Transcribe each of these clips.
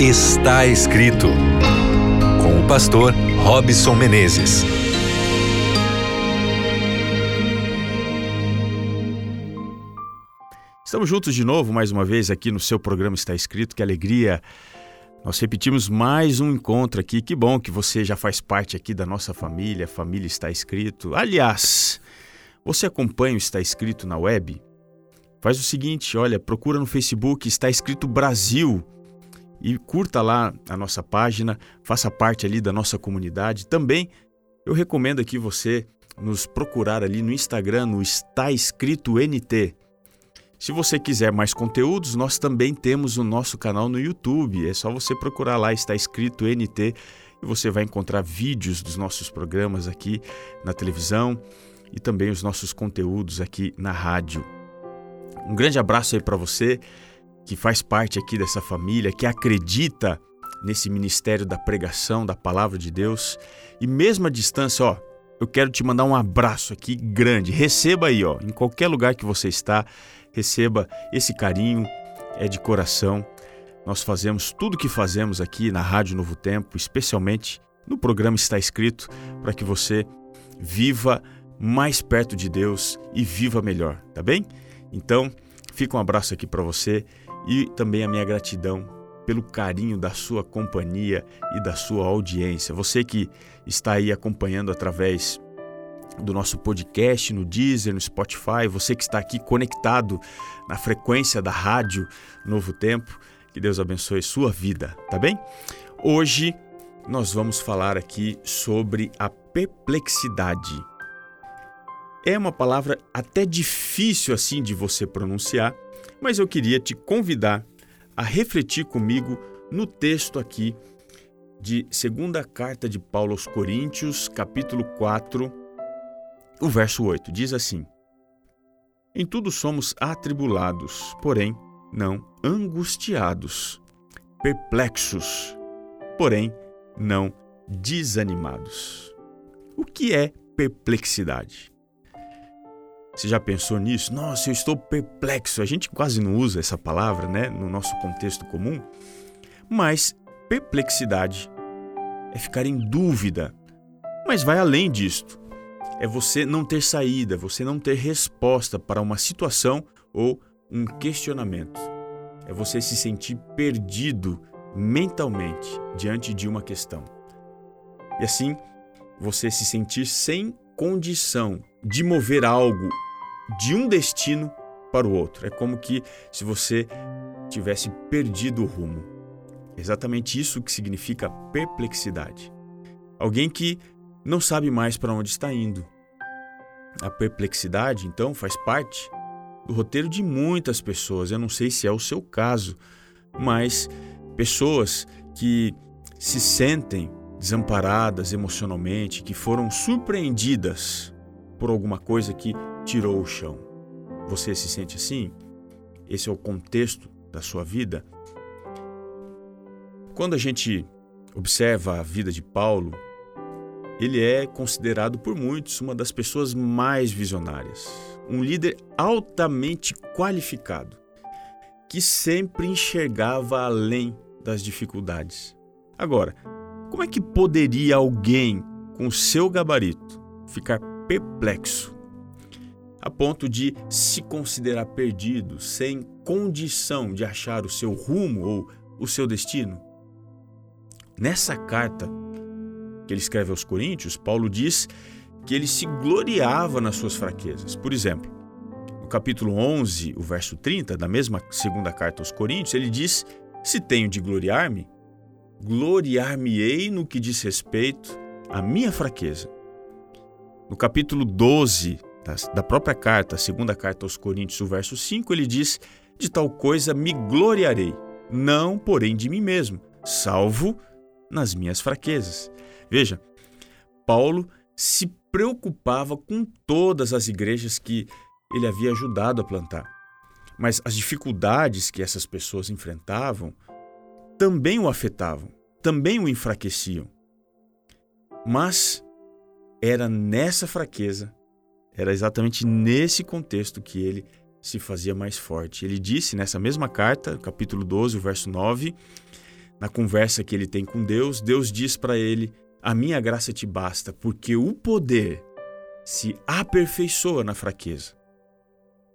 Está escrito com o pastor Robson Menezes. Estamos juntos de novo, mais uma vez, aqui no seu programa Está Escrito. Que alegria! Nós repetimos mais um encontro aqui. Que bom que você já faz parte aqui da nossa família. Família está escrito. Aliás, você acompanha o Está Escrito na web? Faz o seguinte, olha, procura no Facebook Está Escrito Brasil e curta lá a nossa página, faça parte ali da nossa comunidade. Também eu recomendo aqui você nos procurar ali no Instagram, no Está Escrito NT. Se você quiser mais conteúdos, nós também temos o nosso canal no YouTube. É só você procurar lá, está escrito NT, e você vai encontrar vídeos dos nossos programas aqui na televisão e também os nossos conteúdos aqui na rádio. Um grande abraço aí para você que faz parte aqui dessa família, que acredita nesse ministério da pregação da palavra de Deus. E mesmo à distância, ó, eu quero te mandar um abraço aqui grande. Receba aí, ó, em qualquer lugar que você está, receba esse carinho, é de coração. Nós fazemos tudo o que fazemos aqui na Rádio Novo Tempo, especialmente no programa Está Escrito, para que você viva mais perto de Deus e viva melhor, tá bem? Então, fica um abraço aqui para você e também a minha gratidão pelo carinho da sua companhia e da sua audiência. Você que está aí acompanhando através do nosso podcast no Deezer, no Spotify, você que está aqui conectado na frequência da rádio Novo Tempo, que Deus abençoe sua vida, tá bem? Hoje nós vamos falar aqui sobre a perplexidade. É uma palavra até difícil assim de você pronunciar, mas eu queria te convidar a refletir comigo no texto aqui de segunda carta de Paulo aos Coríntios, capítulo 4, o verso 8. Diz assim: Em tudo somos atribulados, porém não angustiados, perplexos, porém não desanimados. O que é perplexidade? Você já pensou nisso? Nossa, eu estou perplexo. A gente quase não usa essa palavra, né, no nosso contexto comum. Mas perplexidade é ficar em dúvida. Mas vai além disto. É você não ter saída, você não ter resposta para uma situação ou um questionamento. É você se sentir perdido mentalmente diante de uma questão. E assim, você se sentir sem condição de mover algo de um destino para o outro. É como que se você tivesse perdido o rumo. Exatamente isso que significa perplexidade. Alguém que não sabe mais para onde está indo. A perplexidade, então, faz parte do roteiro de muitas pessoas. Eu não sei se é o seu caso, mas pessoas que se sentem desamparadas emocionalmente, que foram surpreendidas por alguma coisa que tirou o chão. Você se sente assim? Esse é o contexto da sua vida? Quando a gente observa a vida de Paulo, ele é considerado por muitos uma das pessoas mais visionárias, um líder altamente qualificado, que sempre enxergava além das dificuldades. Agora, como é que poderia alguém com seu gabarito ficar perplexo a ponto de se considerar perdido, sem condição de achar o seu rumo ou o seu destino? Nessa carta que ele escreve aos Coríntios, Paulo diz que ele se gloriava nas suas fraquezas. Por exemplo, no capítulo 11, o verso 30, da mesma segunda carta aos Coríntios, ele diz: Se tenho de gloriar-me, gloriar-me-ei no que diz respeito à minha fraqueza. No capítulo 12 da própria carta, segunda carta aos Coríntios, o verso 5, ele diz: De tal coisa me gloriarei, não porém de mim mesmo, salvo nas minhas fraquezas. Veja, Paulo se preocupava com todas as igrejas que ele havia ajudado a plantar. Mas as dificuldades que essas pessoas enfrentavam também o afetavam, também o enfraqueciam. Mas era nessa fraqueza era exatamente nesse contexto que ele se fazia mais forte. Ele disse nessa mesma carta, capítulo 12, verso 9: na conversa que ele tem com Deus, Deus diz para ele: A minha graça te basta, porque o poder se aperfeiçoa na fraqueza.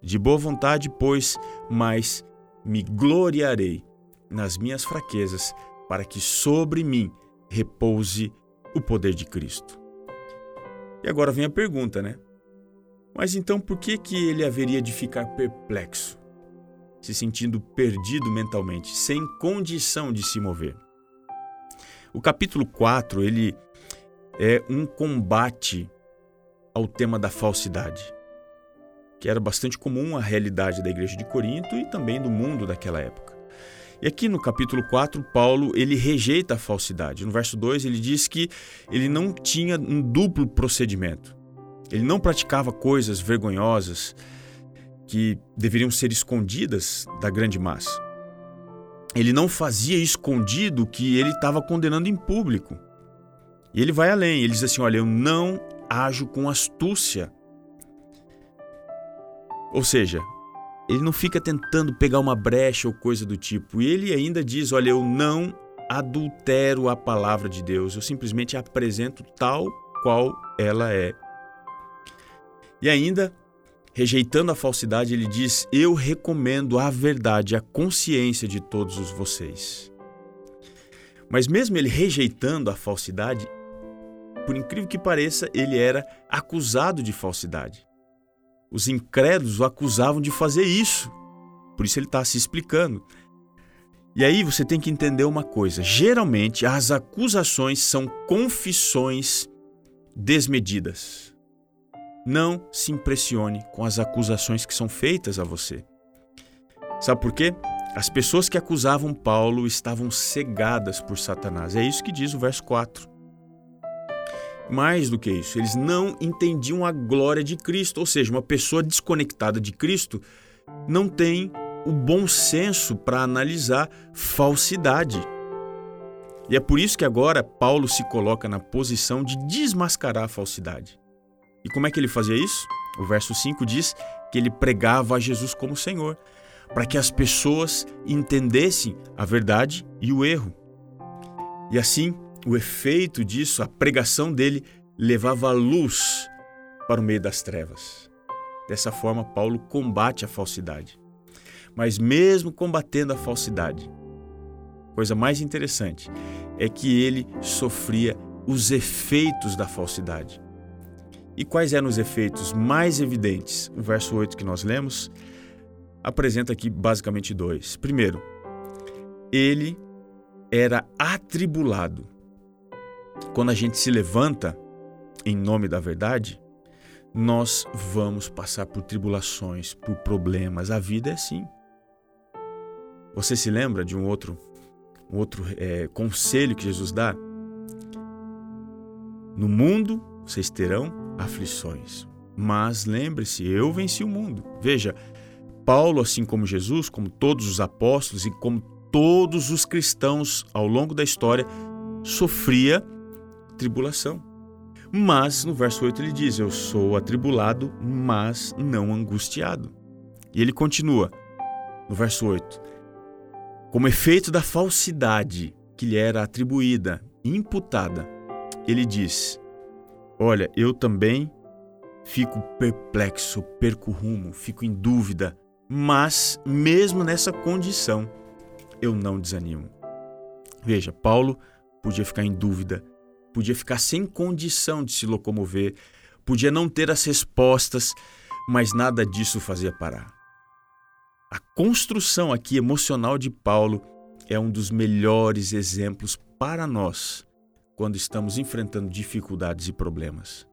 De boa vontade, pois, mas me gloriarei nas minhas fraquezas, para que sobre mim repouse o poder de Cristo. E agora vem a pergunta, né? Mas então por que que ele haveria de ficar perplexo, se sentindo perdido mentalmente, sem condição de se mover? O capítulo 4, ele é um combate ao tema da falsidade, que era bastante comum à realidade da igreja de Corinto e também do mundo daquela época. E aqui no capítulo 4, Paulo ele rejeita a falsidade. No verso 2, ele diz que ele não tinha um duplo procedimento. Ele não praticava coisas vergonhosas que deveriam ser escondidas da grande massa. Ele não fazia escondido o que ele estava condenando em público. E ele vai além, ele diz assim: Olha, eu não ajo com astúcia. Ou seja, ele não fica tentando pegar uma brecha ou coisa do tipo. E ele ainda diz: Olha, eu não adultero a palavra de Deus, eu simplesmente apresento tal qual ela é. E ainda, rejeitando a falsidade, ele diz: Eu recomendo a verdade, a consciência de todos os vocês. Mas mesmo ele rejeitando a falsidade, por incrível que pareça, ele era acusado de falsidade. Os incrédulos o acusavam de fazer isso. Por isso ele está se explicando. E aí você tem que entender uma coisa: geralmente as acusações são confissões desmedidas. Não se impressione com as acusações que são feitas a você. Sabe por quê? As pessoas que acusavam Paulo estavam cegadas por Satanás. É isso que diz o verso 4. Mais do que isso, eles não entendiam a glória de Cristo, ou seja, uma pessoa desconectada de Cristo não tem o bom senso para analisar falsidade. E é por isso que agora Paulo se coloca na posição de desmascarar a falsidade. E como é que ele fazia isso? O verso 5 diz que ele pregava a Jesus como Senhor, para que as pessoas entendessem a verdade e o erro. E assim, o efeito disso, a pregação dele, levava a luz para o meio das trevas. Dessa forma, Paulo combate a falsidade. Mas, mesmo combatendo a falsidade, coisa mais interessante é que ele sofria os efeitos da falsidade. E quais eram os efeitos mais evidentes? O verso 8 que nós lemos apresenta aqui basicamente dois. Primeiro, ele era atribulado quando a gente se levanta em nome da verdade, nós vamos passar por tribulações, por problemas. A vida é assim. Você se lembra de um outro, um outro é, conselho que Jesus dá? No mundo vocês terão aflições, mas lembre-se, eu venci o mundo. Veja, Paulo, assim como Jesus, como todos os apóstolos e como todos os cristãos ao longo da história, sofria tribulação. Mas no verso 8 ele diz: Eu sou atribulado, mas não angustiado. E ele continua no verso 8: Como efeito da falsidade que lhe era atribuída, imputada, ele diz: Olha, eu também fico perplexo, perco rumo, fico em dúvida, mas mesmo nessa condição, eu não desanimo. Veja, Paulo podia ficar em dúvida, podia ficar sem condição de se locomover, podia não ter as respostas, mas nada disso fazia parar. A construção aqui emocional de Paulo é um dos melhores exemplos para nós quando estamos enfrentando dificuldades e problemas.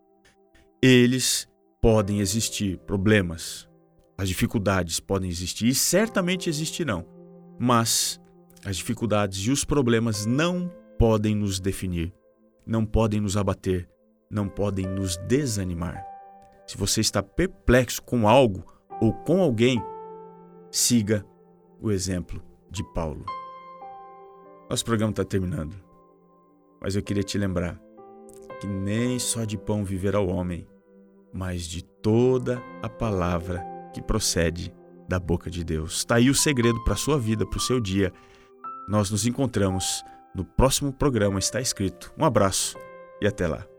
Eles podem existir, problemas, as dificuldades podem existir e certamente existirão, mas as dificuldades e os problemas não podem nos definir não podem nos abater, não podem nos desanimar. Se você está perplexo com algo ou com alguém, siga o exemplo de Paulo. Nosso programa está terminando, mas eu queria te lembrar que nem só de pão viverá o homem, mas de toda a palavra que procede da boca de Deus. Está aí o segredo para a sua vida, para o seu dia. Nós nos encontramos no próximo programa Está Escrito. Um abraço e até lá.